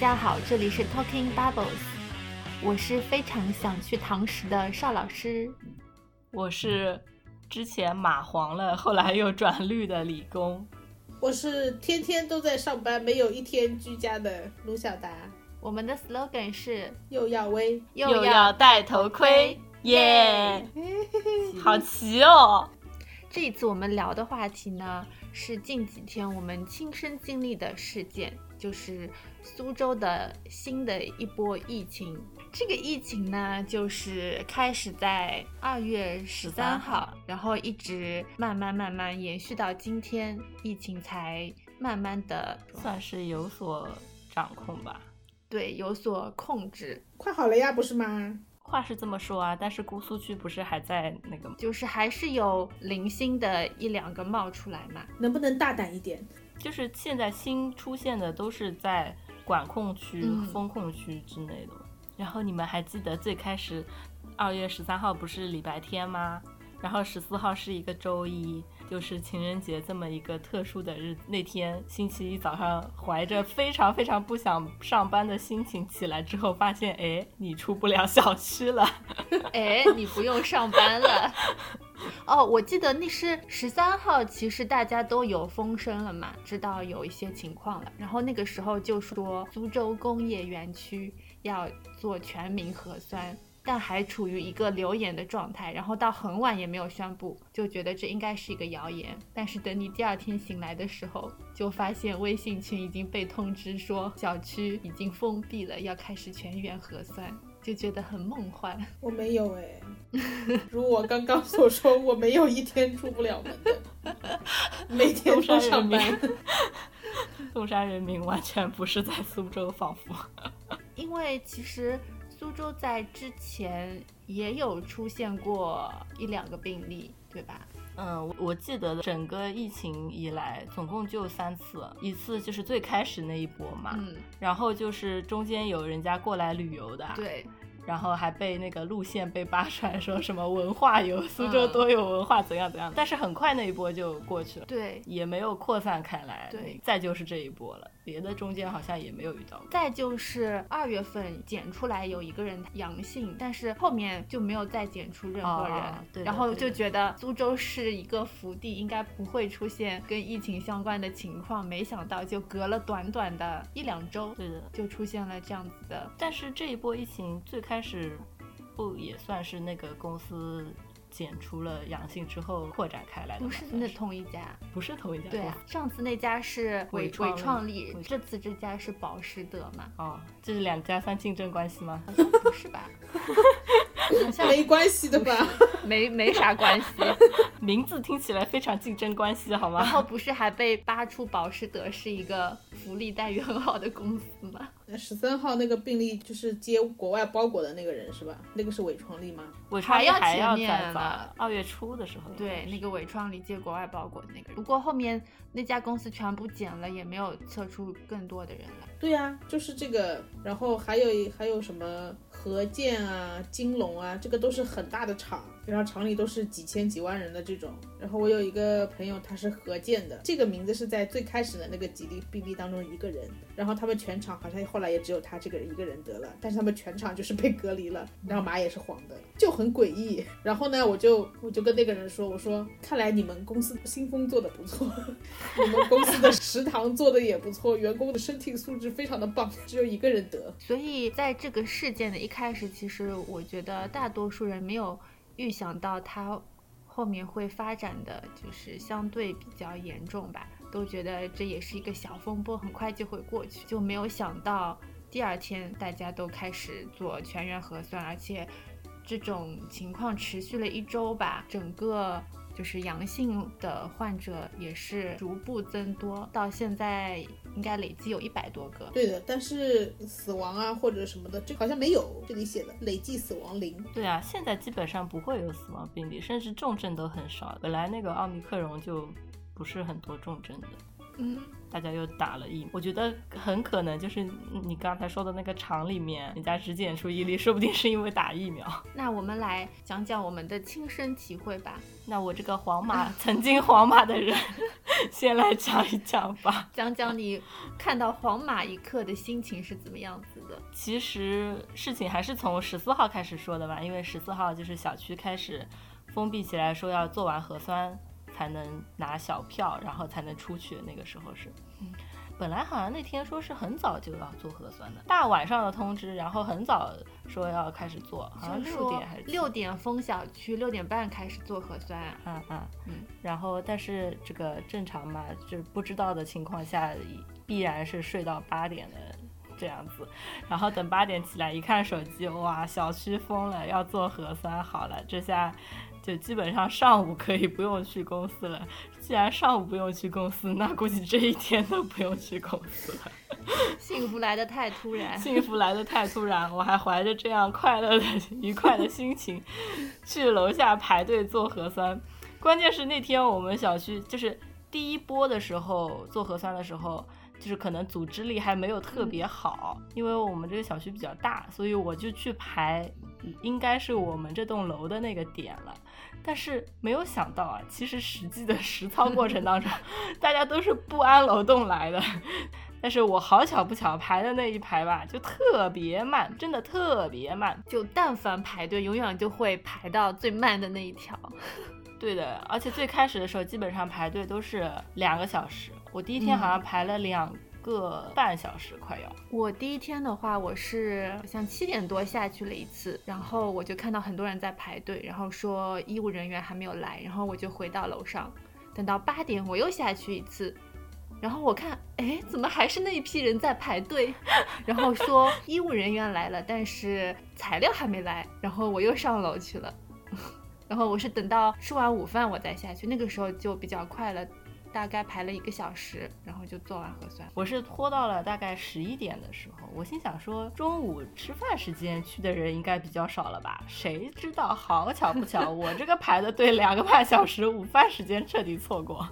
大家好，这里是 Talking Bubbles，我是非常想去堂食的邵老师，我是之前马黄了，后来又转绿的李工，我是天天都在上班，没有一天居家的卢小达。我们的 slogan 是又要威又要戴头盔，耶！好齐哦！这一次我们聊的话题呢，是近几天我们亲身经历的事件，就是苏州的新的一波疫情。这个疫情呢，就是开始在二月十三号，然后一直慢慢慢慢延续到今天，疫情才慢慢的算是有所掌控吧。对，有所控制。快好了呀，不是吗？话是这么说啊，但是姑苏区不是还在那个吗？就是还是有零星的一两个冒出来嘛。能不能大胆一点？就是现在新出现的都是在管控区、嗯风控区之类的。然后你们还记得最开始二月十三号不是礼拜天吗？然后十四号是一个周一，就是情人节这么一个特殊的日子。那天星期一早上，怀着非常非常不想上班的心情起来之后，发现哎，你出不了小区了。哎，你不用上班了。哦，我记得那是十三号，其实大家都有风声了嘛，知道有一些情况了。然后那个时候就说苏州工业园区要做全民核酸，但还处于一个留言的状态，然后到很晚也没有宣布，就觉得这应该是一个谣言。但是等你第二天醒来的时候，就发现微信群已经被通知说小区已经封闭了，要开始全员核酸。就觉得很梦幻。我没有哎，如我刚刚所说，我没有一天出不了门的，每天都上班。东山人民完全不是在苏州，仿佛。因为其实苏州在之前也有出现过一两个病例，对吧？嗯，我我记得整个疫情以来，总共就三次，一次就是最开始那一波嘛，嗯，然后就是中间有人家过来旅游的，对，然后还被那个路线被扒出来，说什么文化游，苏州多有文化，怎样怎样。但是很快那一波就过去了，对，也没有扩散开来。对，再就是这一波了，别的中间好像也没有遇到过。再就是二月份检出来有一个人阳性，但是后面就没有再检出任何人，哦对然后就觉得苏州是一个福地，应该不会出现跟疫情相关的情况，没想到就隔了短短的一两周，对的，就出现了这样子的，但是这一波疫情最开始不也算是那个公司检出了阳性之后扩展开来的？不是那同一家。不是同一家对啊，上次那家是伟伟创力这次这家是保时德嘛？哦，这是两家算竞争关系吗？好像不是吧？好像没关系的吧？没没啥关系。名字听起来非常竞争关系，好吗？然后不是还被扒出保时德是一个福利待遇很好的公司吗？十三号那个病例就是接国外包裹的那个人是吧？那个是韦创力吗？伟创力还要前面二月初的时候。对，那个伟创里接国外包裹的那个人，不过后面那家公司全部减了，也没有测出更多的人来。对呀、就是这个，然后还有还有什么河建啊、金龙啊，这个都是很大的厂，然后厂里都是几千几万人的这种。然后我有一个朋友，他是河建的，这个名字是在最开始的那个几例 BB 当中一个人，然后他们全场好像后来也只有他这个人一个人得了，但是他们全场就是被隔离了，然后码也是黄的，就很诡异。然后呢，我就我就跟那个人说，我说看来你们公司新风做的不错，你们公司的食堂做的也不错，员工的身体素质非常的棒，只有一个人得。所以在这个事件的一开始，其实我觉得大多数人没有预想到它后面会发展的就是相对比较严重吧，都觉得这也是一个小风波，很快就会过去，就没有想到第二天大家都开始做全员核酸，而且这种情况持续了一周吧，整个。就是阳性的患者也是逐步增多，到现在应该累计有一百多个。对的，但是死亡啊或者什么的，这好像没有，这里写的累计死亡零。对啊，现在基本上不会有死亡病例，甚至重症都很少。本来那个奥密克戎就不是很多重症的。嗯，大家又打了疫，我觉得很可能就是你刚才说的那个厂里面，人家只检出一例，说不定是因为打疫苗。那我们来讲讲我们的亲身体会吧。那我这个皇马曾经皇马的人，先来讲一讲吧，讲讲你看到皇马一刻的心情是怎么样子的。其实事情还是从十四号开始说的吧，因为十四号就是小区开始封闭起来，说要做完核酸才能拿小票，然后才能出去。那个时候是，嗯。本来好像那天说是很早就要做核酸的，大晚上的通知，然后很早说要开始做，好像六点还是六点封小区，六点半开始做核酸。嗯嗯。嗯，然后但是这个正常嘛，就是不知道的情况下，必然是睡到八点的这样子，然后等八点起来一看手机，哇，小区封了，要做核酸，好了，这下就基本上上午可以不用去公司了。既然上午不用去公司，那估计这一天都不用去公司了。幸福来得太突然。幸福来得太突然，我还怀着这样快乐的、愉快的心情去楼下排队做核酸。关键是那天我们小区就是第一波的时候做核酸的时候，就是可能组织力还没有特别好，因为我们这个小区比较大，所以我就去排，应该是我们这栋楼的那个点了。但是没有想到啊，其实实际的实操过程当中，大家都是不安楼栋来的。但是我好巧不巧排的那一排吧，就特别慢，真的特别慢。就但凡排队，永远就会排到最慢的那一条。对的，而且最开始的时候，基本上排队都是两个小时。我第一天好像排了两个半小时，快要。我第一天的话，我是好像七点多下去了一次，然后我就看到很多人在排队，然后说医务人员还没有来，然后我就回到楼上，等到八点我又下去一次，然后我看，哎，怎么还是那一批人在排队？然后说医务人员来了，但是材料还没来，然后我又上楼去了，然后我是等到吃完午饭我再下去，那个时候就比较快了。大概排了一个小时，然后就做完核酸。我是拖到了大概十一点的时候，我心想说中午吃饭时间去的人应该比较少了吧？谁知道好巧不巧，我这个排的队两个半小时，午饭时间彻底错过。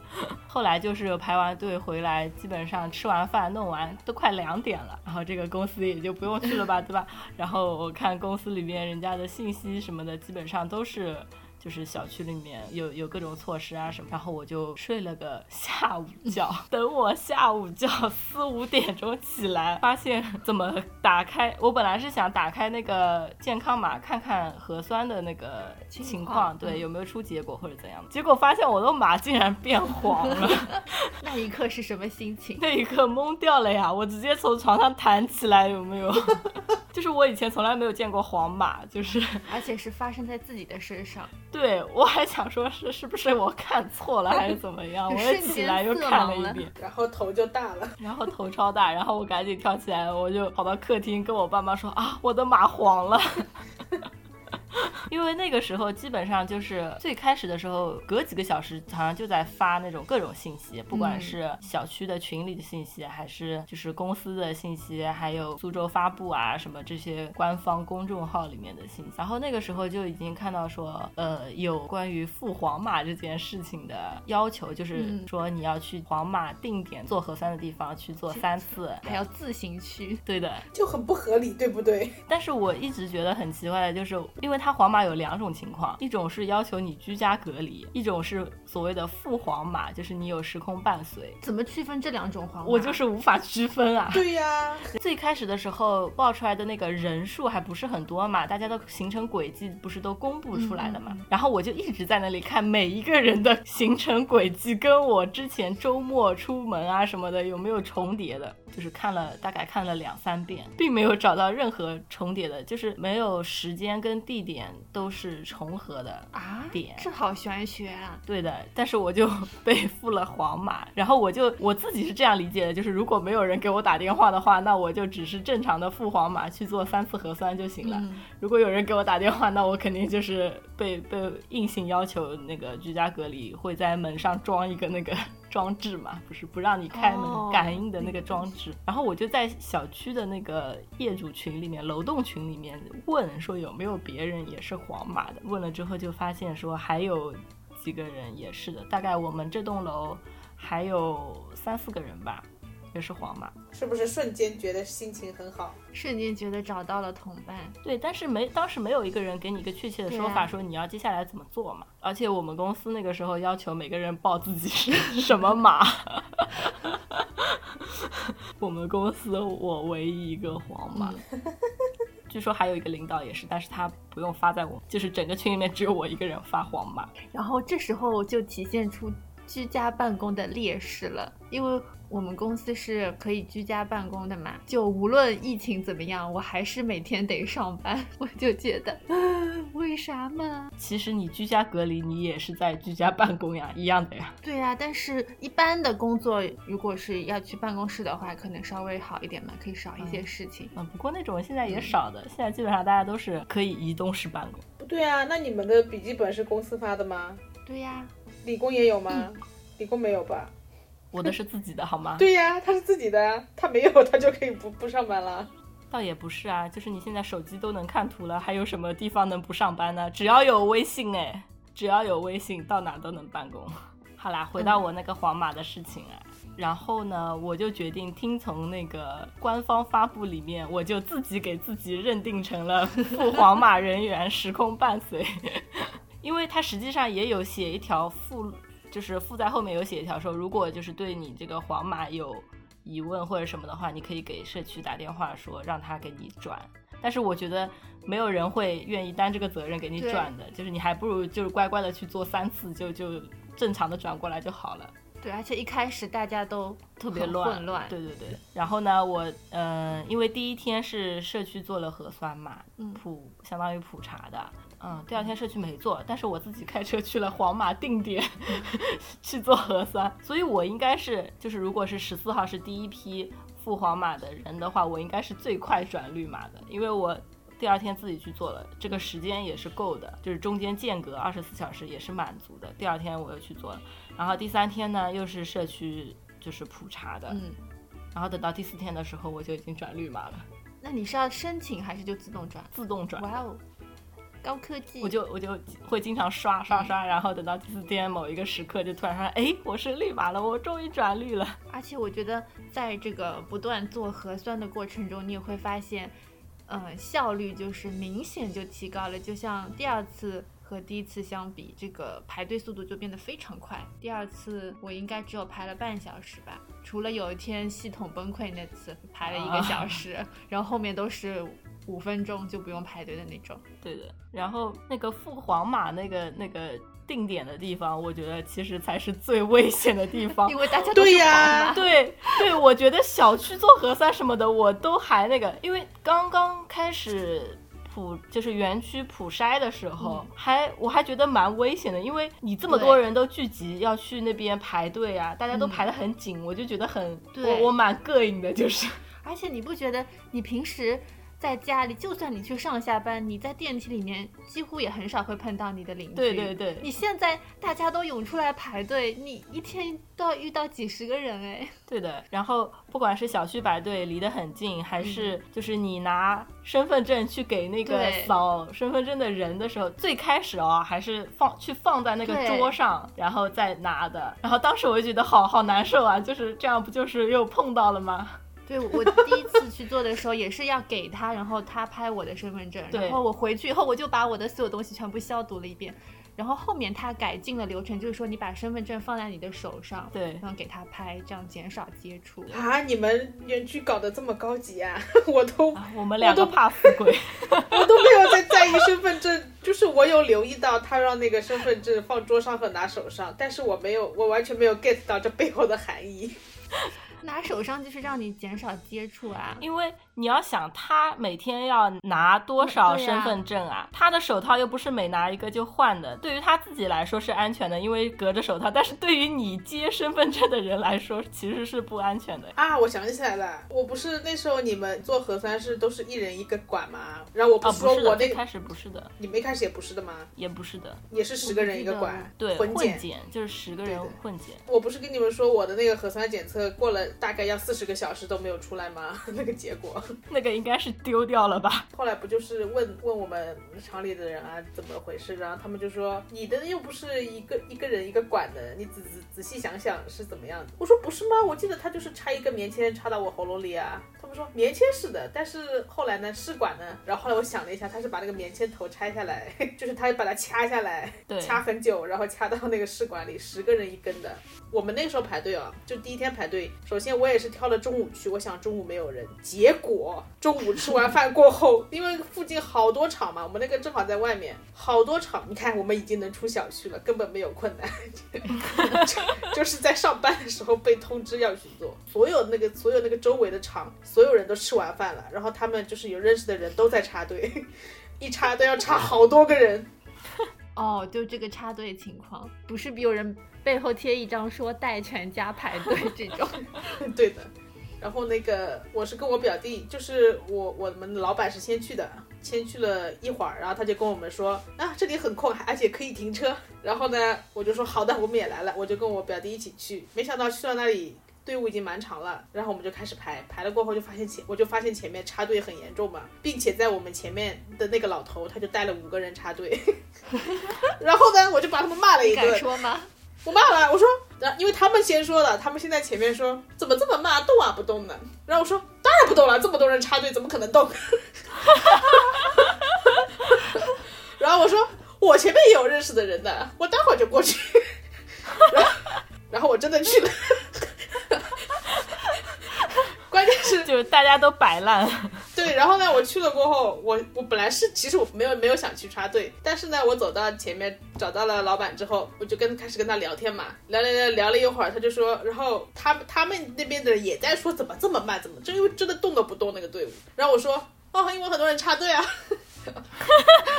后来就是排完队回来，基本上吃完饭弄完都快两点了，然后这个公司也就不用去了吧，对吧？然后我看公司里面人家的信息什么的，基本上都是。就是小区里面有有各种措施啊什么，然后我就睡了个下午觉。等我下午觉四五点钟起来，发现怎么打开？我本来是想打开那个健康码看看核酸的那个情况，对，有没有出结果或者怎样的。结果发现我的码竟然变黄了。那一刻是什么心情？那一刻懵掉了呀！我直接从床上弹起来，有没有？就是我以前从来没有见过黄码，就是而且是发生在自己的身上。对，我还想说是是不是我看错了还是怎么样？我又起来又看了一遍，然后头就大了，然后头超大，然后我赶紧跳起来，我就跑到客厅跟我爸妈说啊，我的马黄了。因为那个时候基本上就是最开始的时候，隔几个小时好像就在发那种各种信息，不管是小区的群里的信息，还是就是公司的信息，还有苏州发布啊什么这些官方公众号里面的信息。然后那个时候就已经看到说，呃，有关于赴皇马这件事情的要求，就是说你要去皇马定点做核酸的地方去做三次，还要自行去。对的，就很不合理，对不对？但是我一直觉得很奇怪的就是，因为它黄码有两种情况，一种是要求你居家隔离，一种是所谓的赴黄码，就是你有时空伴随。怎么区分这两种黄码？我就是无法区分啊。对呀，最开始的时候爆出来的那个人数还不是很多嘛，大家的行程轨迹不是都公布出来的嘛？然后我就一直在那里看每一个人的行程轨迹，跟我之前周末出门啊什么的有没有重叠的。就是看了大概看了两三遍，并没有找到任何重叠的，就是没有时间跟地点都是重合的啊点，这好玄学啊！对的，但是我就 被付了黄码，然后我就我自己是这样理解的，就是如果没有人给我打电话的话，那我就只是正常的付黄码去做三次核酸就行了。如果有人给我打电话，那我肯定就是被被硬性要求那个居家隔离，会在门上装一个那个。装置嘛，不是不让你开门感应的那个装置。然后我就在小区的那个业主群里面、楼栋群里面问，说有没有别人也是黄马的。问了之后就发现说还有几个人也是的，大概我们这栋楼还有三四个人吧，也是皇马。是不是瞬间觉得心情很好？瞬间觉得找到了同伴。对，但是没当时没有一个人给你一个确切的说法，说你要接下来怎么做嘛。而且我们公司那个时候要求每个人报自己是什么马。我们公司我唯一一个皇马。据说还有一个领导也是，但是他不用发在我，就是整个群里面只有我一个人发黄马。然后这时候就体现出居家办公的劣势了，因为。我们公司是可以居家办公的嘛？就无论疫情怎么样，我还是每天得上班。我就觉得，为啥嘛？其实你居家隔离，你也是在居家办公呀，一样的呀。对呀，但是一般的工作，如果是要去办公室的话，可能稍微好一点嘛，可以少一些事情。嗯，不过那种现在也少的，现在基本上大家都是可以移动式办公。不对啊，那你们的笔记本是公司发的吗？对呀。理工也有吗？理工没有吧？我的是自己的，好吗？对呀，他是自己的，他没有，他就可以不不上班了。倒也不是啊，就是你现在手机都能看图了，还有什么地方能不上班呢？只要有微信，哎，只要有微信，到哪都能办公。好啦，回到我那个皇马的事情啊，然后呢，我就决定听从那个官方发布里面，我就自己给自己认定成了赴皇马人员，时空伴随，因为他实际上也有写一条附。就是附在后面有写一条说，如果就是对你这个皇马有疑问或者什么的话，你可以给社区打电话说让他给你转。但是我觉得没有人会愿意担这个责任给你转的，就是你还不如就是乖乖的去做三次，就就正常的转过来就好了。对，而且一开始大家都特别混乱。对对对。然后呢，我嗯，因为第一天是社区做了核酸嘛，普相当于普查的。嗯，第二天社区没做，但是我自己开车去了皇马定点 去做核酸，所以我应该是就是如果是十四号是第一批赴皇马的人的话，我应该是最快转绿码的，因为我第二天自己去做了，这个时间也是够的，就是中间间隔二十四小时也是满足的。第二天我又去做了，然后第三天呢又是社区就是普查的，嗯，然后等到第四天的时候我就已经转绿码了。那你是要申请还是就自动转？自动转。哇哦。高科技，我就我就会经常刷刷刷，然后等到第四天某一个时刻，就突然说，哎，我是绿码了，我终于转绿了。而且我觉得，在这个不断做核酸的过程中，你也会发现，嗯，效率就是明显就提高了。就像第二次和第一次相比，这个排队速度就变得非常快。第二次我应该只有排了半小时吧，除了有一天系统崩溃那次排了一个小时，然后后面都是。五分钟就不用排队的那种，对的。然后那个赴皇马那个那个定点的地方，我觉得其实才是最危险的地方，因为大家都是皇对对，我觉得小区做核酸什么的，我都还那个，因为刚刚开始普就是园区普筛的时候，还我还觉得蛮危险的，因为你这么多人都聚集要去那边排队啊，大家都排得很紧，我就觉得很我我蛮膈应的，就是。而且你不觉得你平时？在家里，就算你去上下班，你在电梯里面几乎也很少会碰到你的邻居。对对对，你现在大家都涌出来排队，你一天都要遇到几十个人哎。对的，然后不管是小区排队离得很近，还是就是你拿身份证去给那个扫身份证的人的时候，最开始哦还是放去放在那个桌上，然后再拿的。然后当时我就觉得好好难受啊，就是这样不就是又碰到了吗？对我第一次去做的时候，也是要给他，然后他拍我的身份证，然后我回去以后，我就把我的所有东西全部消毒了一遍，然后后面他改进了流程，就是说你把身份证放在你的手上，对，然后给他拍，这样减少接触。啊，你们园区搞得这么高级啊！我都我们俩都怕死鬼，我都没有在在意身份证，就是我有留意到他让那个身份证放桌上和拿手上，但是我没有，我完全没有 get 到这背后的含义。拿手上就是让你减少接触啊，因为你要想他每天要拿多少身份证啊，他的手套又不是每拿一个就换的，对于他自己来说是安全的，因为隔着手套，但是对于你接身份证的人来说其实是不安全的啊。我想起来了，我不是那时候你们做核酸是都是一人一个管吗？然后我不是说我那开始不是的，你们一开始也不是的吗？也不是的，也是十个人一个管，对，混检就是十个人混检。我不是跟你们说我的那个核酸检测。测过了大概要四十个小时都没有出来吗？那个结果，那个应该是丢掉了吧？后来不就是问问我们厂里的人啊怎么回事，然后他们就说你的又不是一个一个人一个管的，你仔仔仔细想想是怎么样的。我说不是吗？我记得他就是插一根棉签插到我喉咙里啊。他们说棉签是的，但是后来呢试管呢？然后后来我想了一下，他是把那个棉签头拆下来，就是他把它掐下来，对掐很久，然后掐到那个试管里，十个人一根的。我们那时候排队啊，就第一天排队，首先我也是挑了中午去，我想中午没有人，结果中午吃完饭过后，因为附近好多场嘛，我们那个正好在外面，好多场，你看我们已经能出小区了，根本没有困难，就就是在上班的时候被通知要去做，所有那个所有那个周围的场，所有人都吃完饭了，然后他们就是有认识的人都在插队，一插都要插好多个人。哦，就这个插队情况，不是有人背后贴一张说带全家排队 这种。对的，然后那个我是跟我表弟，就是我我们老板是先去的，先去了一会儿，然后他就跟我们说啊这里很空，而且可以停车。然后呢，我就说好的，我们也来了，我就跟我表弟一起去。没想到去到那里。队伍已经蛮长了，然后我们就开始排，排了过后就发现前我就发现前面插队很严重嘛，并且在我们前面的那个老头他就带了五个人插队，然后呢我就把他们骂了一敢顿，说吗？我骂了，我说，因为他们先说的，他们现在前面说怎么这么慢，动啊不动呢。然后我说当然不动了，这么多人插队，怎么可能动？然后我说我前面也有认识的人的，我待会儿就过去。然后，然后我真的去了。关键是 就是大家都摆烂，对，然后呢，我去了过后，我我本来是其实我没有没有想去插队，但是呢，我走到前面找到了老板之后，我就跟开始跟他聊天嘛，聊聊聊聊了一会儿，他就说，然后他他们那边的人也在说怎么这么慢，怎么这因为真的动都不动那个队伍，然后我说，哦，因为很多人插队啊，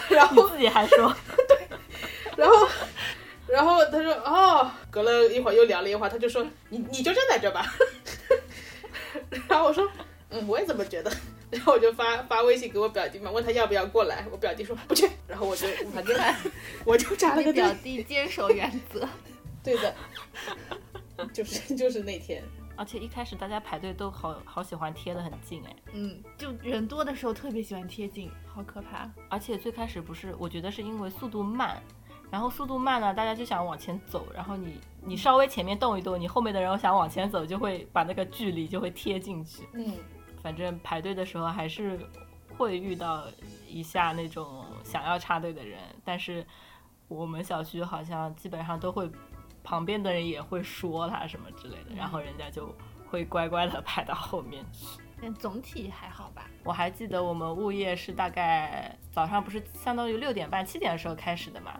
然后自己还说，对然后。然后他说哦，隔了一会儿又聊了一会儿，他就说你你就站在这吧。然后我说嗯，我也这么觉得。然后我就发发微信给我表弟嘛，问他要不要过来。我表弟说不去。然后我就反正我就扎了个表。弟坚守原则。对的，就是就是那天，而且一开始大家排队都好好喜欢贴的很近哎，嗯，就人多的时候特别喜欢贴近，好可怕。而且最开始不是，我觉得是因为速度慢，然后速度慢呢，大家就想往前走，然后你你稍微前面动一动，你后面的人想往前走，就会把那个距离就会贴进去。嗯，反正排队的时候还是会遇到一下那种想要插队的人，但是我们小区好像基本上都会，旁边的人也会说他什么之类的，然后人家就会乖乖的排到后面去。但总体还好吧。我还记得我们物业是大概早上不是相当于六点半七点的时候开始的嘛，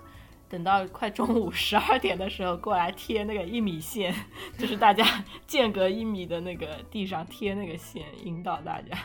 等到快中午十二点的时候过来贴那个一米线，就是大家 间隔一米的那个地上贴那个线，引导大家。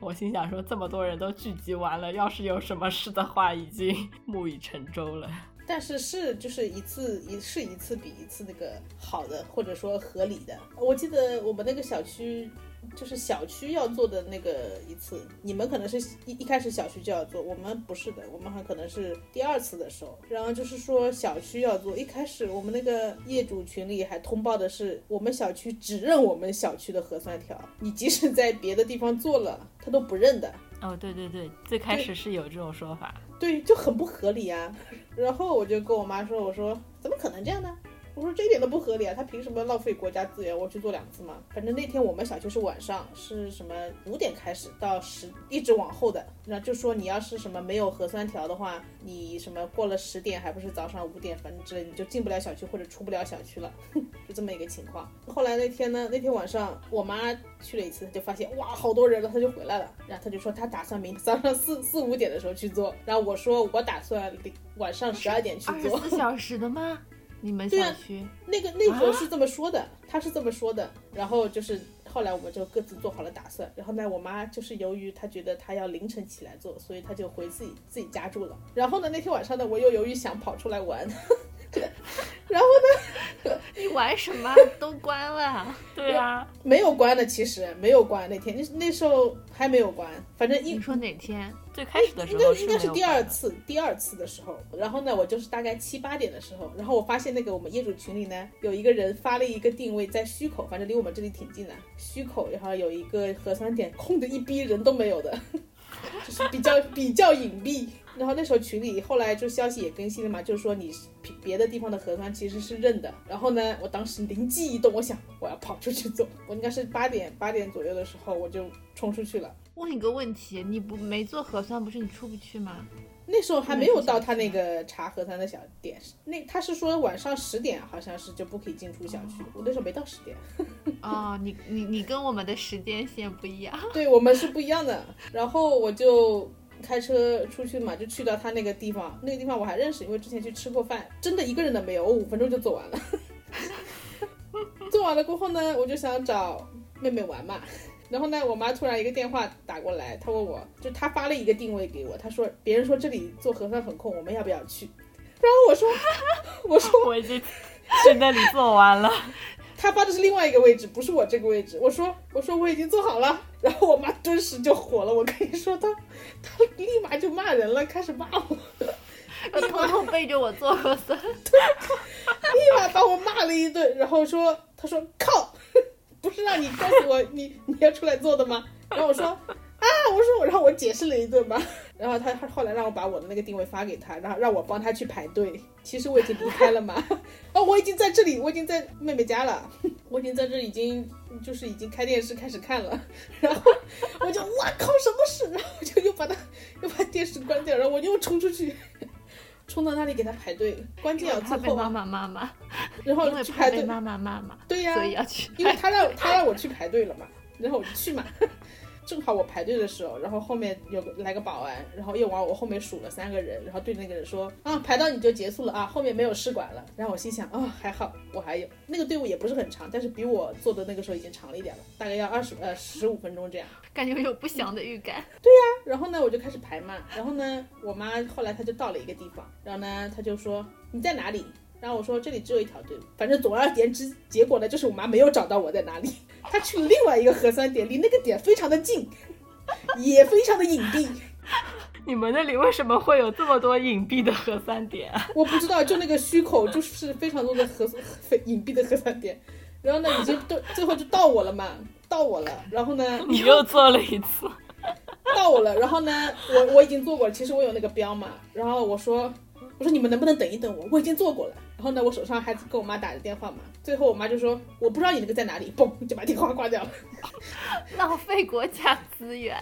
我心想说，这么多人都聚集完了，要是有什么事的话，已经木已成舟了。但是是就是一次一是一次比一次那个好的，或者说合理的。我记得我们那个小区。就是小区要做的那个一次，你们可能是一一开始小区就要做，我们不是的，我们还可能是第二次的时候。然后就是说小区要做，一开始我们那个业主群里还通报的是，我们小区只认我们小区的核酸条，你即使在别的地方做了，他都不认的。哦，对对对，最开始是有这种说法。对，就很不合理啊。然后我就跟我妈说，我说怎么可能这样呢？我说这一点都不合理啊，他凭什么浪费国家资源？我去做两次嘛。反正那天我们小区是晚上，是什么五点开始到十，一直往后的。然后就说你要是什么没有核酸条的话，你什么过了十点还不是早上五点，反正之类你就进不了小区或者出不了小区了，就这么一个情况。后来那天呢，那天晚上我妈去了一次，她就发现哇好多人了，她就回来了。然后她就说她打算明天早上四四五点的时候去做。然后我说我打算晚上十二点去做二十。四小时的吗？你们对啊小区？那个那会儿是这么说的，他是这么说的，然后就是后来我们就各自做好了打算，然后呢，我妈就是由于她觉得她要凌晨起来做，所以她就回自己自己家住了。然后呢，那天晚上呢，我又由于想跑出来玩，然后呢，你玩什么？都关了。对啊，没有关的，其实没有关。那天那那时候还没有关，反正一你说哪天？最开始的时候应该应该是第二次，第二次的时候，然后呢，我就是大概七八点的时候，然后我发现那个我们业主群里呢，有一个人发了一个定位在虚口，反正离我们这里挺近的，虚口，然后有一个核酸点空的一逼人都没有的，就是比较比较隐蔽。然后那时候群里后来就消息也更新了嘛，就是说你别别的地方的核酸其实是认的。然后呢，我当时灵机一动，我想我要跑出去做，我应该是八点八点左右的时候我就冲出去了。问一个问题，你不没做核酸，不是你出不去吗？那时候还没有到他那个查核酸的小点，那他是说晚上十点好像是就不可以进出小区，我那时候没到十点，哦，你你你跟我们的时间线不一样。对我们是不一样的。然后我就开车出去嘛，就去到他那个地方，那个地方我还认识，因为之前去吃过饭，真的一个人都没有，我五分钟就做完了。做完了过后呢，我就想找妹妹玩嘛。然后呢，我妈突然一个电话打过来，她问我，就她发了一个定位给我，她说别人说这里做核酸很空，我们要不要去？然后我说，我说 我已经在那里做完了。他发的是另外一个位置，不是我这个位置。我说我说我已经做好了，然后我妈顿时就火了。我跟你说，她她立马就骂人了，开始骂我，要偷偷背着我做核酸。立马把我骂了一顿，然后说她说靠，不是让你告诉我你你要出来做的吗？然后我说啊，我说然后我解释了一顿吧，然后他他后来让我把我的那个定位发给他，然后让我帮他去排队。其实我已经离开了嘛，哦，我已经在这里，我已经在妹妹家了，我已经在这已经就是已经开电视开始看了，然后我就哇靠，什么事？然后我就又把他又把电视关掉，然后我又冲出去。冲到那里给他排队，关键要最后妈，妈妈妈，然后去排队，妈妈妈妈对呀、所以要去。因为他让他让我去排队了嘛，然后我就去嘛。正好我排队的时候，然后后面有个来个保安，然后又往我后面数了三个人，然后对那个人说啊，排到你就结束了啊，后面没有试管了。然后我心想啊、还好我还有那个队伍也不是很长，但是比我做的那个时候已经长了一点了，大概要二十呃十五分钟这样。感觉有不祥的预感。对呀然后呢，我就开始排嘛。然后呢，我妈后来她就到了一个地方，然后呢，她就说你在哪里？然后我说这里只有一条队伍。反正总而言之，结果呢就是我妈没有找到我在哪里，她去了另外一个核酸点，离那个点非常的近，也非常的隐蔽。你们那里为什么会有这么多隐蔽的核酸点啊？我不知道，就那个虚口就是非常多的核 非隐蔽的核酸点。然后呢，已经都最后就到我了嘛，到我了。然后呢，你又做了一次，到我了，然后呢，我我已经做过了，其实我有那个标嘛，然后我说我说你们能不能等一等我，我已经做过了。然后呢，我手上还跟我妈打着电话嘛，最后我妈就说我不知道你那个在哪里，嘣就把电话挂掉了。浪费国家资源。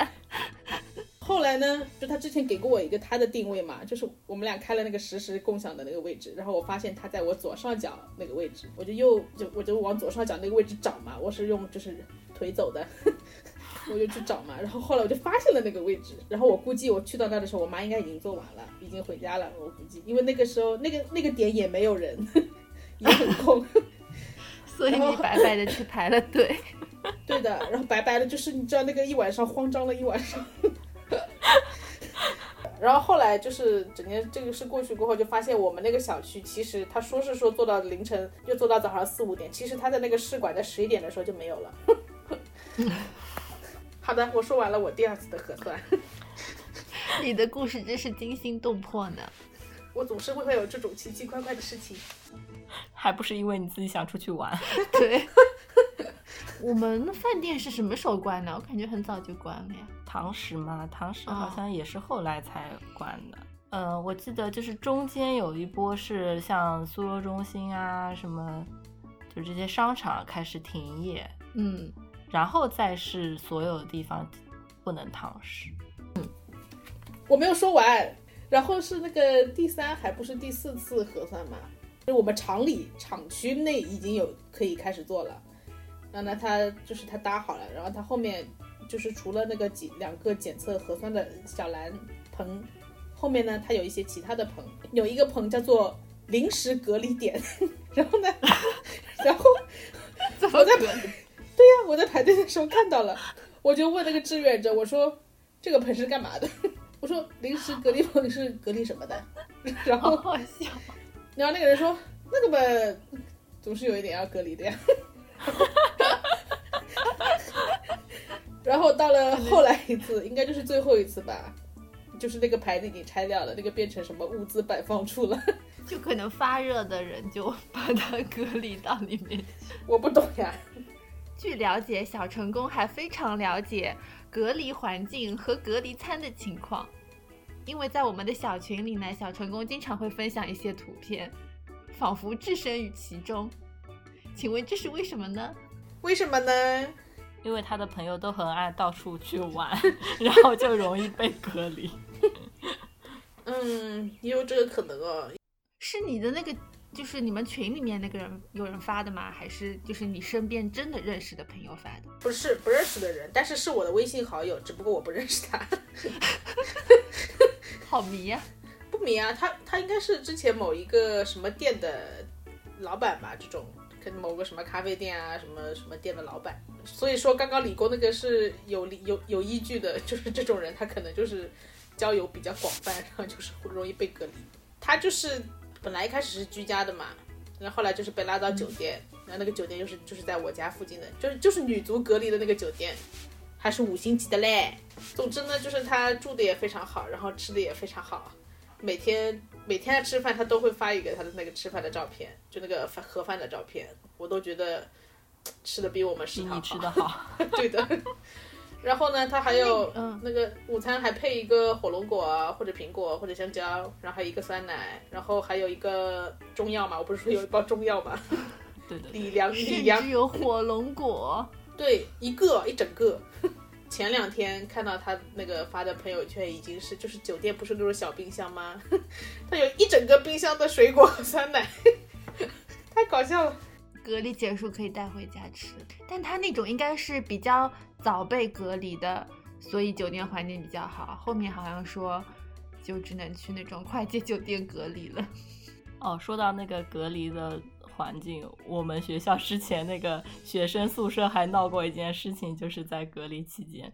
后来呢，就他之前给过我一个他的定位嘛，就是我们俩开了那个实时共享的那个位置，然后我发现他在我左上角那个位置，我就又就我就往左上角那个位置找嘛，我是用就是腿走的。我就去找嘛，然后后来我就发现了那个位置，然后我估计我去到那的时候，我妈应该已经做完了，已经回家了，我估计，因为那个时候那个那个点也没有人，也很空，所以你白白的去排了队。对的，然后白白的，就是你知道那个一晚上慌张了一晚上。然后后来就是整件这个事过去过后，就发现我们那个小区其实他说是说做到凌晨，又做到早上四五点，其实他的那个试管在十一点的时候就没有了。好的，我说完了我第二次的核酸。你的故事真是惊心动魄呢。我总是会会有这种奇奇怪怪的事情。还不是因为你自己想出去玩？对，我们饭店是什么时候关的？我感觉很早就关了呀。堂食嘛，堂食好哦像也是后来才关的。嗯、我记得就是中间有一波是像苏州中心啊什么，就这些商场开始停业，嗯，然后再是所有地方不能堂食。嗯我没有说完，然后是那个第三还不是第四次核酸嘛？就我们厂里厂区内已经有可以开始做了，然后呢，他就是他搭好了，然后他后面就是除了那个几两个检测核酸的小蓝棚，后面呢，它有一些其他的棚，有一个棚叫做临时隔离点，然后呢，然后 怎么我在？对呀、我在排队的时候看到了，我就问那个志愿者，我说这个盆是干嘛的？我说临时隔离棚是隔离什么的？然后好好笑。然后那个人说那个吧，总是有一点要隔离的呀。然后到了后来一次，应该就是最后一次吧，就是那个牌子已经拆掉了，那个变成什么物资摆放处了。就可能发热的人就把它隔离到里面。我不懂呀。据了解，小成功还非常了解隔离环境和隔离餐的情况，因为在我们的小群里呢，小成功经常会分享一些图片，仿佛置身于其中。请问这是为什么呢？为什么呢？因为他的朋友都很爱到处去玩，然后就容易被隔离。嗯，也有这个可能哦。是你的那个，就是你们群里面那个人有人发的吗？还是就是你身边真的认识的朋友发的？不是不认识的人，但是是我的微信好友，只不过我不认识他。好迷呀！不迷啊，他他应该是之前某一个什么店的老板吧？这种跟某个什么咖啡店啊、什么什么店的老板。所以说，刚刚理工那个是有理有有依据的，就是这种人他可能就是交友比较广泛，然后就是容易被隔离。他就是。本来一开始是居家的嘛，然后后来就是被拉到酒店，然后那个酒店就是就是在我家附近的，就是就是女足隔离的那个酒店，还是五星级的嘞。总之呢，就是他住的也非常好，然后吃的也非常好，每天每天吃饭他都会发一个他的那个吃饭的照片，就那个饭盒饭的照片，我都觉得吃的比我们食堂吃的好。对的。然后呢，它还有嗯，那个午餐还配一个火龙果啊，或者苹果，或者香蕉，然后还有一个酸奶，然后还有一个中药嘛，我不是说有一包中药吗？对的，李良李良有火龙果，对，一个一整个。前两天看到他那个发的朋友圈，已经是就是酒店不是那种小冰箱吗？他有一整个冰箱的水果和酸奶，太搞笑了。隔离结束可以带回家吃，但他那种应该是比较早被隔离的，所以酒店环境比较好。后面好像说就只能去那种快捷酒店隔离了。哦，说到那个隔离的环境，我们学校之前那个学生宿舍还闹过一件事情，就是在隔离期间，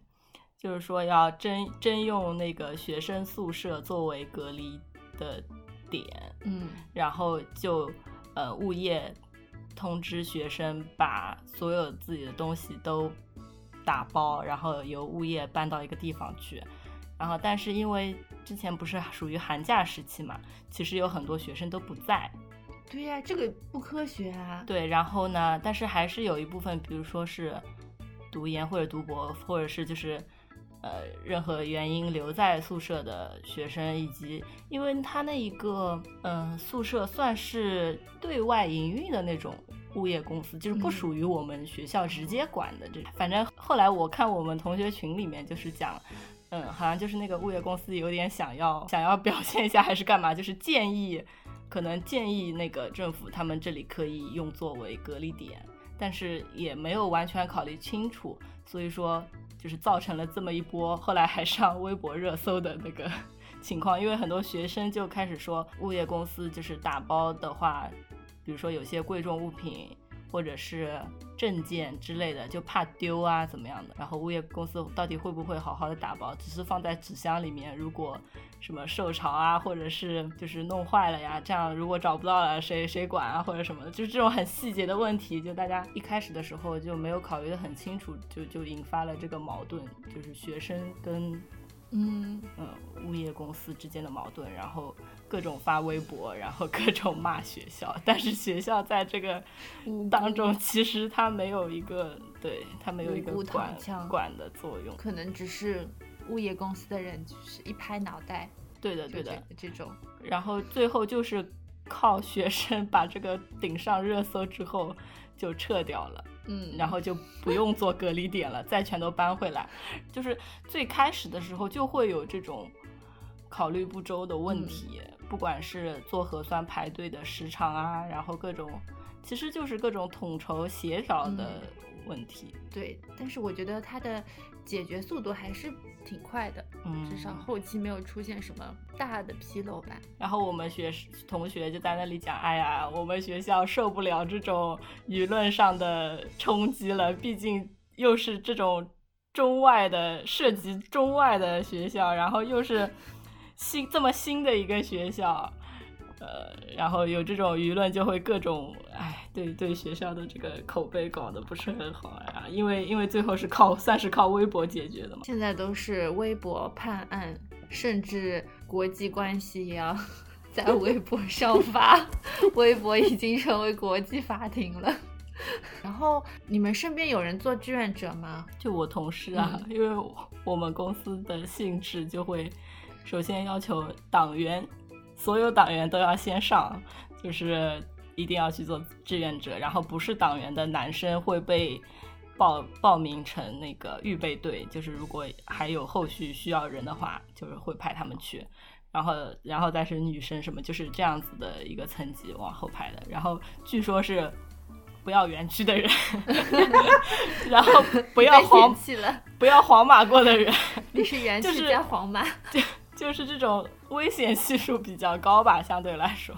就是说要征征用那个学生宿舍作为隔离的点，嗯，然后就呃物业。通知学生把所有自己的东西都打包，然后由物业搬到一个地方去。然后，但是因为之前不是属于寒假时期嘛，其实有很多学生都不在。对呀，这个不科学啊。对，然后呢，但是还是有一部分，比如说是读研或者读博，或者是就是。呃，任何原因留在宿舍的学生，以及因为他那一个嗯宿舍算是对外营运的那种物业公司，就是不属于我们学校直接管的。这反正后来我看我们同学群里面就是讲，嗯，好像就是那个物业公司有点想要想要表现一下还是干嘛，就是建议可能建议那个政府他们这里可以用作为隔离点，但是也没有完全考虑清楚，所以说。就是造成了这么一波，后来还上微博热搜的那个 情况，因为很多学生就开始说，物业公司就是打包的话，比如说有些贵重物品。或者是证件之类的，就怕丢啊，怎么样的？然后物业公司到底会不会好好的打包？只是放在纸箱里面，如果什么受潮啊，或者是就是弄坏了呀，这样如果找不到了，谁谁管啊，或者什么的，就是这种很细节的问题，就大家一开始的时候就没有考虑的很清楚，就就引发了这个矛盾，就是学生跟。嗯嗯，物业公司之间的矛盾，然后各种发微博，然后各种骂学校，但是学校在这个当中，其实它没有一个对它没有一个管管的作用，可能只是物业公司的人就是一拍脑袋，对的对的这种，然后最后就是靠学生把这个顶上热搜之后就撤掉了。嗯，然后就不用做隔离点了，再全都搬回来。就是最开始的时候就会有这种考虑不周的问题，不管是做核酸排队的时长啊，然后各种，其实就是各种统筹协调的问题。对，但是我觉得它的。解决速度还是挺快的，嗯，至少后期没有出现什么大的纰漏吧。然后我们学同学就在那里讲，哎呀，我们学校受不了这种舆论上的冲击了，毕竟又是这种中外的涉及中外的学校，然后又是新这么新的一个学校，呃，然后有这种舆论就会各种，哎。对对学校的这个口碑搞得不是很好呀，因为因为最后是靠算是靠微博解决的嘛。现在都是微博判案，甚至国际关系也要 在微博上发，微博已经成为国际法庭了。然后你们身边有人做志愿者吗？就我同事啊，因为我们公司的性质就会首先要求党员，所有党员都要先上，就是一定要去做志愿者。然后不是党员的男生会被报报名成那个预备队，就是如果还有后续需要人的话，就是会派他们去。然后，然后再是女生什么，就是这样子的一个层级往后排的。然后据说是。不要园区的人，然后不要黄不要黄马过的人，你是园区加黄马，就就是这种危险系数比较高吧，相对来说，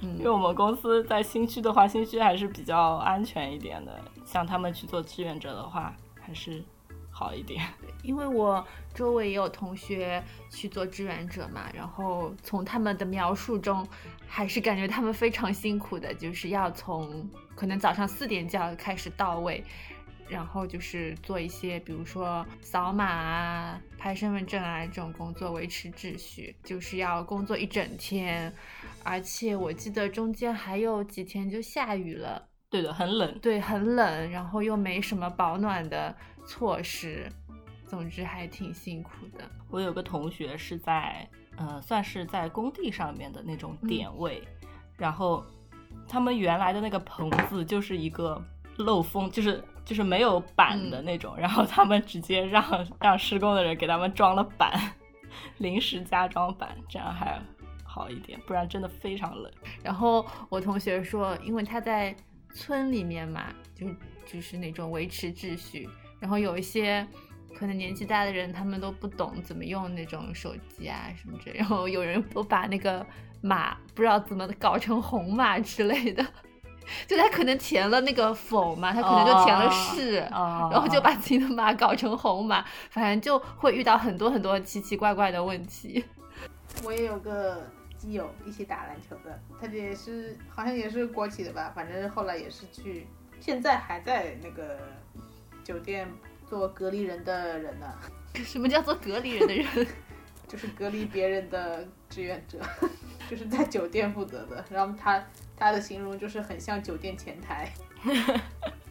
嗯，因为我们公司在新区的话，新区还是比较安全一点的，像他们去做志愿者的话，还是。好一点，因为我周围也有同学去做志愿者嘛，然后从他们的描述中，还是感觉他们非常辛苦的，就是要从可能早上四点就要开始到位，然后就是做一些，比如说扫码啊、拍身份证啊这种工作，维持秩序，就是要工作一整天，而且我记得中间还有几天就下雨了，对的，很冷，对，很冷，然后又没什么保暖的。措施，总之还挺辛苦的。我有个同学是在，呃，算是在工地上面的那种点位，然后他们原来的那个棚子就是一个漏风，就是就是没有板的那种，然后他们直接让让施工的人给他们装了板，临时加装板，这样还好一点，不然真的非常冷。然后我同学说，因为他在村里面嘛，就就是那种维持秩序。然后有一些可能年纪大的人，他们都不懂怎么用那种手机啊什么之类。然后有人都把那个码不知道怎么搞成红码之类的，就他可能填了那个否嘛，他可能就填了是，然后就把自己的码搞成红码，反正就会遇到很多很多奇奇怪怪的问题。我也有个基友一起打篮球的，他也是好像也是国企的吧，反正后来也是去，现在还在那个。酒店做隔离人的人呢？什么叫做隔离人的人？就是隔离别人的志愿者，就是在酒店负责的。然后他他的形容就是很像酒店前台。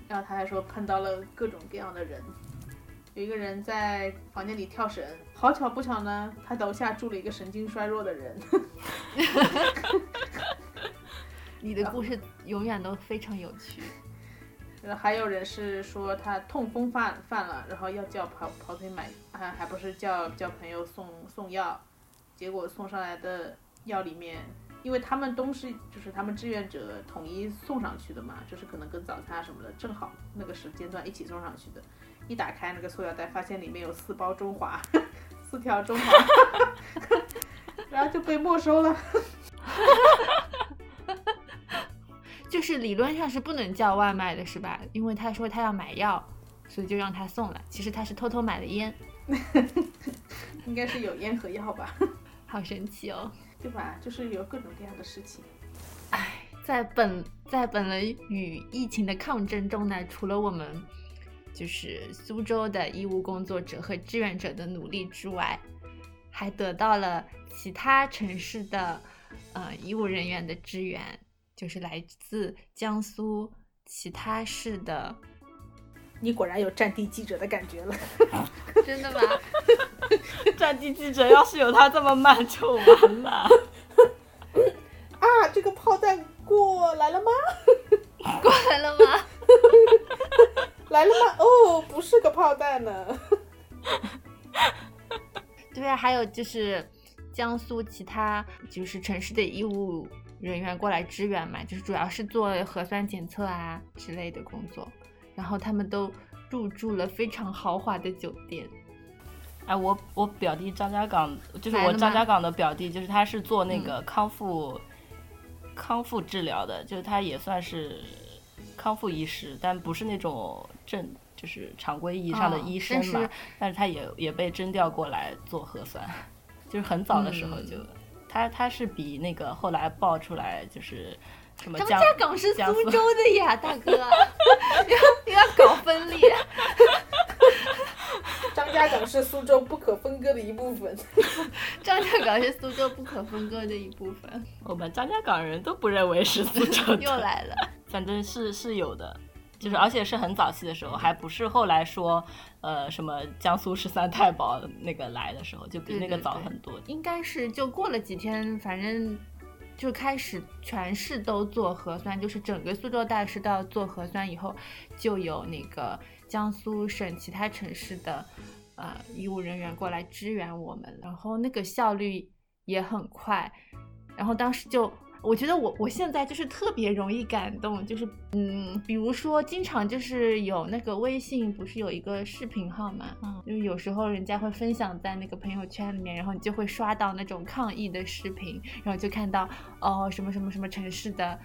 然后他还说碰到了各种各样的人，有一个人在房间里跳绳，好巧不巧呢，他楼下住了一个神经衰弱的人。你的故事永远都非常有趣。还有人是说他痛风犯犯了，然后要叫跑跑腿买，还还不是叫叫朋友送送药，结果送上来的药里面，因为他们都是就是他们志愿者统一送上去的嘛，就是可能跟早餐什么的正好那个时间段一起送上去的，一打开那个塑料袋，发现里面有四包中华，四条中华，然后就被没收了。就是理论上是不能叫外卖的，是吧？因为他说他要买药，所以就让他送了。其实他是偷偷买的烟，应该是有烟和药吧？好神奇哦，对吧？就是有各种各样的事情。唉，在本在本轮与疫情的抗争中呢，除了我们就是苏州的医务工作者和志愿者的努力之外，还得到了其他城市的呃医务人员的支援。就是来自江苏其他市的，你果然有战地记者的感觉了，真的吗？战地记者要是有他这么慢就完了。啊，这个炮弹过来了吗？过来了吗？来了吗？哦，不是个炮弹呢。对啊，还有就是江苏其他就是城市的医务。人员过来支援嘛，就是主要是做核酸检测啊之类的工作，然后他们都入住了非常豪华的酒店。哎，我我表弟张家港，就是我张家港的表弟，就是他是做那个康复康复治疗的，就是他也算是康复医师，但不是那种正就是常规意义上的医生嘛，但是他也也被征调过来做核酸，就是很早的时候就。他他是比那个后来爆出来就是什么江张家港是苏苏州的呀，大哥，要要搞分裂。张家港是苏州不可分割的一部分。张家港是苏州不可分割的一部分。我们张家港人都不认为是苏州，又来了，反正是是有的，就是而且是很早期的时候，还不是后来说呃什么江苏十三太保那个来的时候，就比那个对对对早很多。应该是就过了几天，反正就开始全市都做核酸，就是整个苏州大市都要做核酸以后，就有那个江苏省其他城市的呃医务人员过来支援我们，然后那个效率也很快，然后当时就。我觉得我我现在就是特别容易感动，就是嗯，比如说经常就是有那个微信不是有一个视频号嘛，嗯就是有时候人家会分享在那个朋友圈里面，然后你就会刷到那种抗议的视频，然后就看到哦什么什么什么城市的，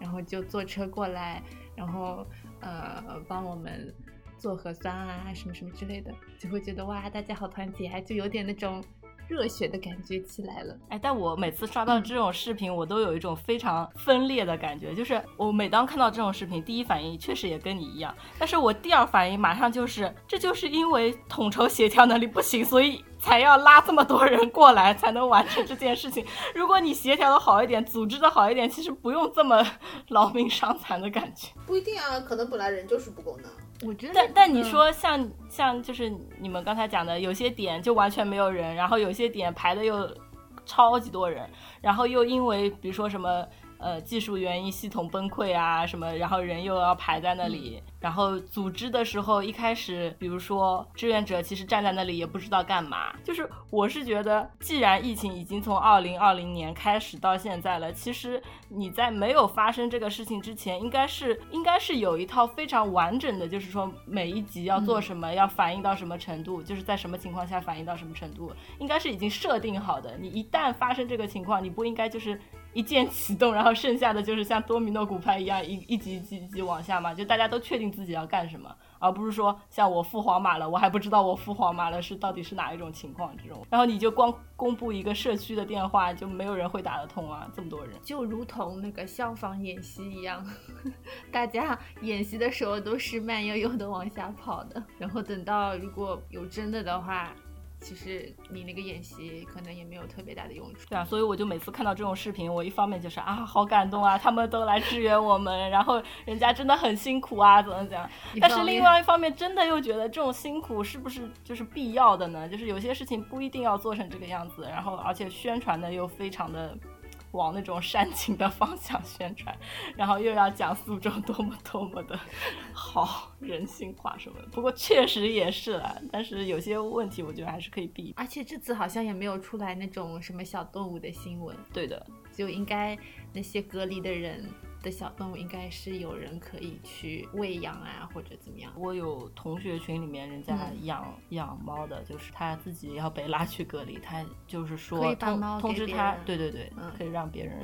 然后就坐车过来，然后呃帮我们做核酸啊什么什么之类的，就会觉得哇大家好团结啊，就有点那种热血的感觉起来了。哎，但我每次刷到这种视频，我都有一种非常分裂的感觉。就是我每当看到这种视频，第一反应确实也跟你一样，但是我第二反应马上就是，这就是因为统筹协调能力不行，所以才要拉这么多人过来才能完成这件事情。如果你协调的好一点，组织的好一点，其实不用这么劳民伤财的感觉。不一定啊，可能本来人就是不够呢。我觉得，但但你嗯说像像就是你们刚才讲的，有些点就完全没有人，然后有些点排的又超级多人，然后又因为比如说什么呃技术原因系统崩溃啊什么，然后人又要排在那里，然后组织的时候一开始比如说志愿者其实站在那里也不知道干嘛，就是我是觉得既然疫情已经从二零二零年开始到现在了，其实你在没有发生这个事情之前，应该是应该是有一套非常完整的，就是说每一集要做什么，要反映到什么程度，就是在什么情况下反映到什么程度，应该是已经设定好的。你一旦发生这个情况，你不应该就是一键启动，然后剩下的就是像多米诺骨牌一样一一级一级一级往下嘛，就大家都确定自己要干什么。而不是说像我付黄码了，我还不知道我付黄码了是到底是哪一种情况这种，然后你就光公布一个社区的电话，就没有人会打得通啊，这么多人。就如同那个消防演习一样，大家演习的时候都是慢悠悠的往下跑的，然后等到如果有真的的话，其实你那个演习可能也没有特别大的用处。对啊，所以我就每次看到这种视频，我一方面就是啊，好感动啊，他们都来支援我们，然后人家真的很辛苦啊，怎么讲？但是另外一方面，真的又觉得这种辛苦是不是就是必要的呢？就是有些事情不一定要做成这个样子，然后而且宣传的又非常的往那种煽情的方向宣传，然后又要讲苏州多么多么的好人性化什么的。不过确实也是啦，但是有些问题我觉得还是可以避。而且这次好像也没有出来那种什么小动物的新闻，对的，就应该那些隔离的人的小动物应该是有人可以去喂养啊，或者怎么样。我有同学群里面人家嗯养、养猫的，就是他自己要被拉去隔离，他就是可说通猫通知他，对对对，嗯可以让别人。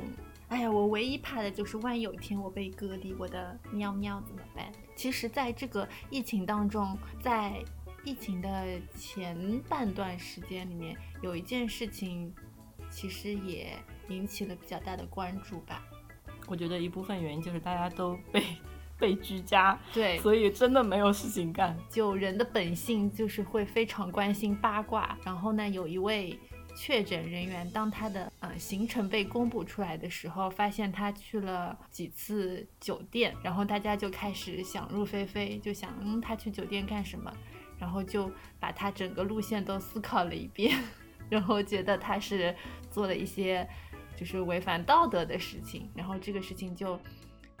哎呀，我唯一怕的就是万一有一天我被隔离，我的喵喵怎么办？其实，在这个疫情当中，在疫情的前半段时间里面，有一件事情，其实也引起了比较大的关注吧。我觉得一部分原因就是大家都被被居家，对，所以真的没有事情干。就人的本性就是会非常关心八卦。然后呢，有一位确诊人员，当他的呃行程被公布出来的时候，发现他去了几次酒店，然后大家就开始想入非非，就想嗯他去酒店干什么？然后就把他整个路线都思考了一遍，然后觉得他是做了一些就是违反道德的事情，然后这个事情就。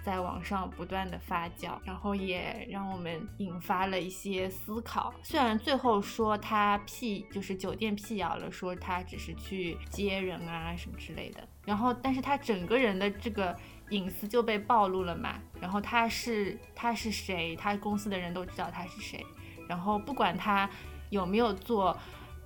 在网上不断的发酵，然后也让我们引发了一些思考。虽然最后说他辟，就是酒店辟谣了，说他只是去接人啊什么之类的，然后但是他整个人的这个隐私就被暴露了嘛。然后他是他是谁，他公司的人都知道他是谁。然后不管他有没有做。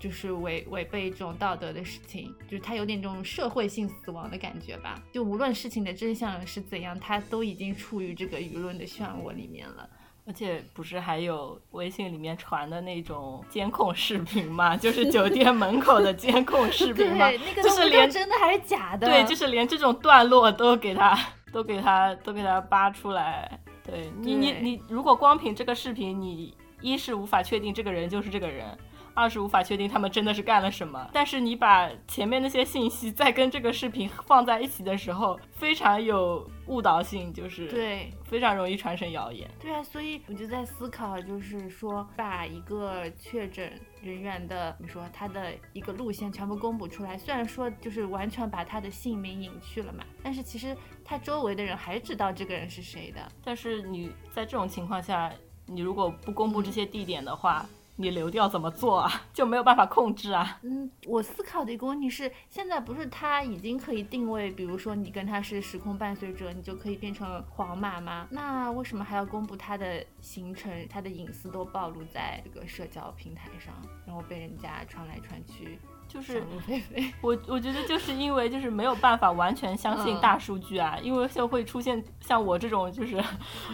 就是违违背这种道德的事情，就是他有点这种社会性死亡的感觉吧。就无论事情的真相是怎样，他都已经处于这个舆论的漩涡里面了。而且不是还有微信里面传的那种监控视频吗？就是酒店门口的监控视频吗？对，那个就是连真的还是假的。对，就是连这种段落都给他都给他都给他扒出来。对你你你，如果光凭这个视频，你一是无法确定这个人就是这个人。二是无法确定他们真的是干了什么，但是你把前面那些信息 再跟这个视频放在一起的时候，非常有误导性，就是对非常容易传成谣言。对啊，所以我就在思考，就是说把一个确诊人员的你说他的一个路线全部公布出来，虽然说就是完全把他的姓名隐去了嘛，但是其实他周围的人还知道这个人是谁的。但是你在这种情况下，你如果不公布这些地点的话，你流调怎么做啊？就没有办法控制啊。嗯，我思考的一个问题是，现在不是他已经可以定位，比如说你跟他是时空伴随者，你就可以变成皇马吗？那为什么还要公布他的行程、他的隐私都暴露在这个社交平台上，然后被人家传来传去，就是？我我觉得就是因为就是没有办法完全相信嗯大数据啊，因为就会出现像我这种就是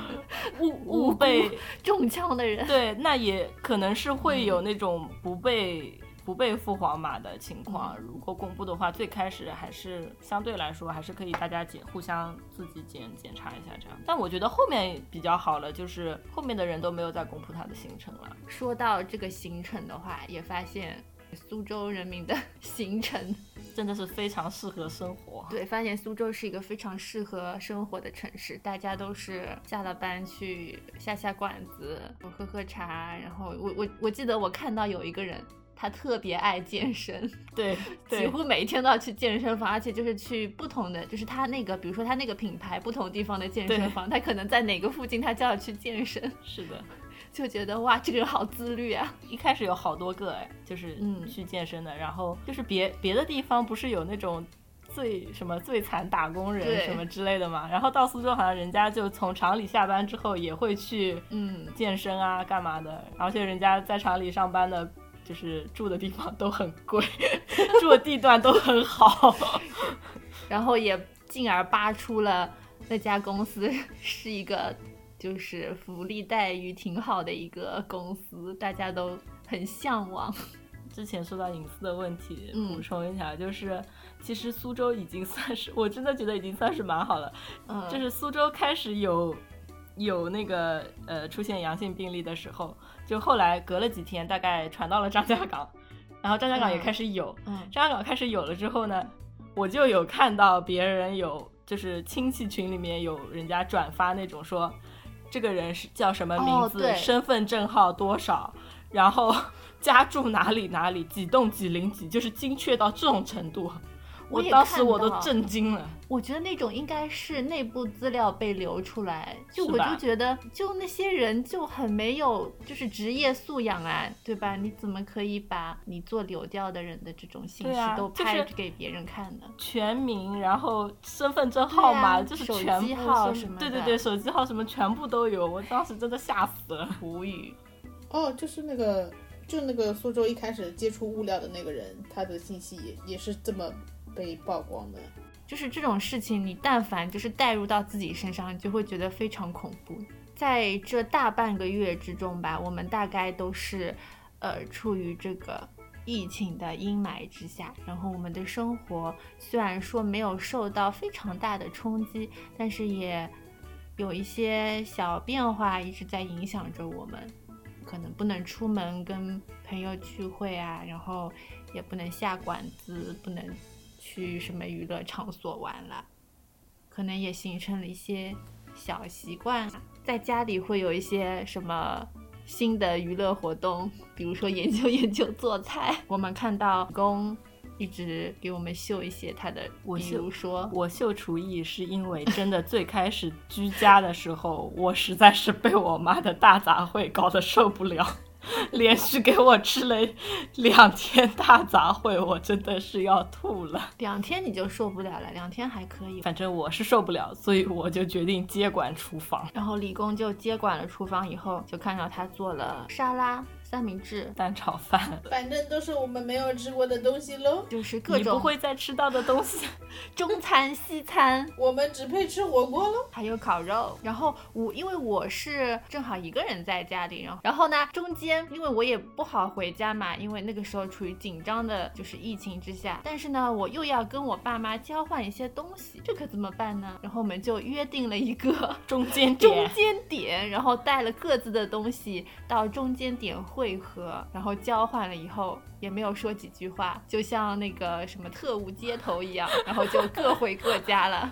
误误被 中枪的人。对，那也可能是会有那种不被。不被付黄码的情况，如果公布的话，最开始还是相对来说还是可以大家检互相自己检检查一下这样。但我觉得后面比较好了，就是后面的人都没有再公布他的行程了。说到这个行程的话，也发现苏州人民的行程，真的是非常适合生活。对，发现苏州是一个非常适合生活的城市，大家都是下了班去下下馆子，喝喝茶，然后我我我记得我看到有一个人。他特别爱健身，对，几，乎每一天都要去健身房，而且就是去不同的，就是他那个，比如说他那个品牌不同地方的健身房，他可能在哪个附近，他就要去健身，是的。就觉得哇，这个人好自律啊。一开始有好多个哎，就是嗯去健身的，然后就是别别的地方不是有那种最什么最惨打工人什么之类的嘛，然后到苏州好像人家就从厂里下班之后也会去嗯，健身啊干嘛的，而且人家在厂里上班的。就是住的地方都很贵，住的地段都很好，然后也进而扒出了那家公司是一个就是福利待遇挺好的一个公司，大家都很向往。之前说到隐私的问题，嗯补充一下，就是其实苏州已经算是，我真的觉得已经算是蛮好了。嗯，就是苏州开始有有那个呃出现阳性病例的时候，就后来隔了几天，大概传到了张家港，然后张家港也嗯开始有，嗯张家港开始有了之后呢，我就有看到别人有就是亲戚群里面有人家转发那种说这个人是叫什么名字，哦身份证号多少，然后 家住哪里哪里几栋几零几，就是精确到这种程度。我当时我都震惊了，我觉得那种应该是内部资料被流出来，就我就觉得，就那些人就很没有就是职业素养啊，对吧？你怎么可以把你做流调的人的这种信息都拍给别人看呢？全名，然后身份证号码，啊就是手全部机号什么对对对，手机号什么全部都有，我当时真的吓死了。无语。哦，就是那个，就那个苏州一开始接触物料的那个人，他的信息也也是这么被曝光的。就是这种事情，你但凡就是带入到自己身上，你就会觉得非常恐怖。在这大半个月之中吧，我们大概都是，呃，处于这个疫情的阴霾之下，然后我们的生活虽然说没有受到非常大的冲击，但是也有一些小变化一直在影响着我们。可能不能出门跟朋友聚会啊，然后也不能下馆子，不能去什么娱乐场所玩了，可能也形成了一些小习惯，在家里会有一些什么新的娱乐活动，比如说研究 研究做菜。我们看到公一直给我们秀一些他的，比如说我秀厨艺是因为真的最开始居家的时候，我实在是被我妈的大杂烩搞得受不了，连续给我吃了两天大杂烩，我真的是要吐了。两天你就受不了了，两天还可以。反正我是受不了，所以我就决定接管厨房。然后李工就接管了厨房以后，就看到他做了沙拉、三明治，蛋炒饭，反正都是我们没有吃过的东西喽。就是各种你不会再吃到的东西。中餐、西餐，我们只配吃火锅喽。还有烤肉。然后我因为我是正好一个人在家里，然后然后呢中间因为我也不好回家嘛，因为那个时候处于紧张的就是疫情之下，但是呢我又要跟我爸妈交换一些东西，这可怎么办呢？然后我们就约定了一个中间中点，间点，然后带了各自的东西到中间点汇合，然后交换了以后也没有说几句话，就像那个什么特务接头一样，然后就各回各家了。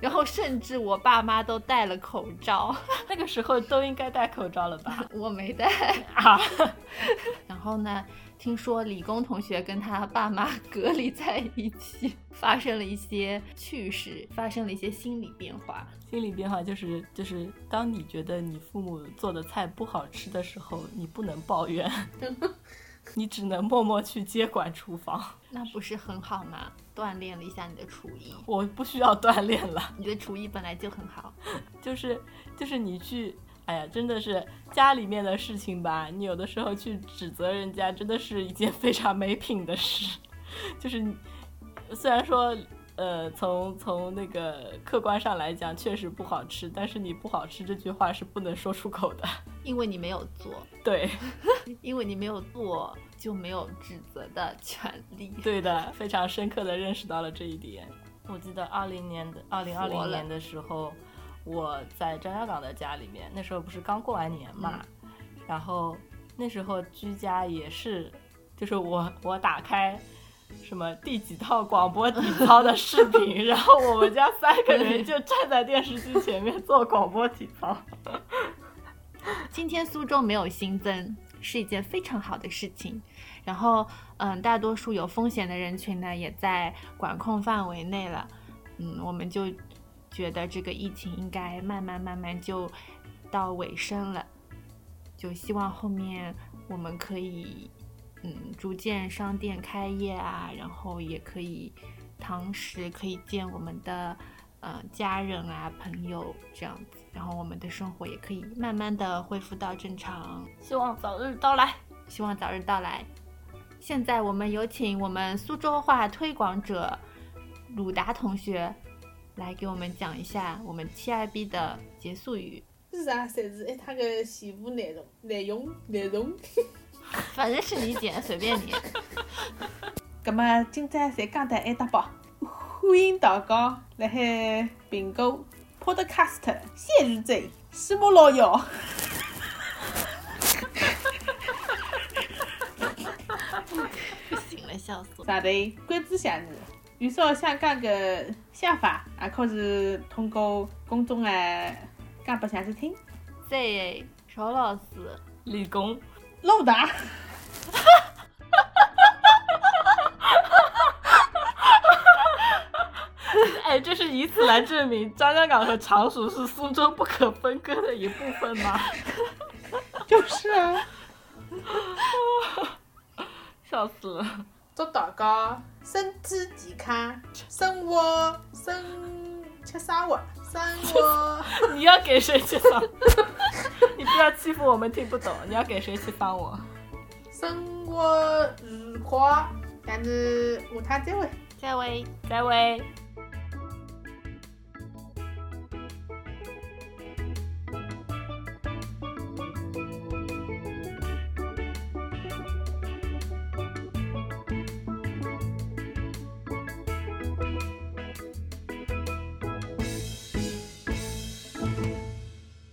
然后甚至我爸妈都戴了口罩，那个时候都应该戴口罩了吧？我没戴。啊，然后呢，听说理工同学跟他爸妈隔离在一起，发生了一些趣事，发生了一些心理变化。心理变化就是就是，当你觉得你父母做的菜不好吃的时候，你不能抱怨，你只能默默去接管厨房。那不是很好吗？锻炼了一下你的厨艺，我不需要锻炼了，你的厨艺本来就很好。就是就是你去，哎呀，真的是家里面的事情吧，你有的时候去指责人家，真的是一件非常没品的事。就是你虽然说，呃，从从那个客观上来讲，确实不好吃，但是你不好吃这句话是不能说出口的。因为你没有做，对，因为你没有做，就没有指责的权利。对的，非常深刻的认识到了这一点。我记得二零年的二零二零年的时候，我在张家港的家里面，那时候不是刚过完年嘛，然后那时候居家也是，就是我我打开什么第几套广播体操的视频，然后我们家三个人就站在电视机前面做广播体操。今天苏州没有新增，是一件非常好的事情。然后，嗯，大多数有风险的人群呢，也在管控范围内了。嗯，我们就觉得这个疫情应该慢慢慢慢就到尾声了，就希望后面我们可以，嗯，逐渐商店开业啊，然后也可以堂食可以见我们的呃家人啊朋友这样子，然后我们的生活也可以慢慢的恢复到正常，希望早日到来。希望早日到来。现在我们有请我们苏州话推广者鲁达同学来给我们讲一下我们 TIB 的结束语。是啊，侪是一塌个全部内容、内容、内容。反正是你剪，随便你。葛么今朝侪讲得一大包，欢迎大家辣海苹果、Podcast、现日追、喜马拉雅。不行了，笑死我！上头关注下你。有啥想讲个想法，也可是通过公众来讲拨下去听。在邵老师，理工，老大，哎，这是以此来证明张家港和常熟是苏州不可分割的一部分吗？就是啊，笑死了！祝大家身体健康，生活生吃生活，生活 你要给谁去放？你不要欺负我们听不懂，你要给谁去帮我？生活愉快。但是下趟再会。下位。再会。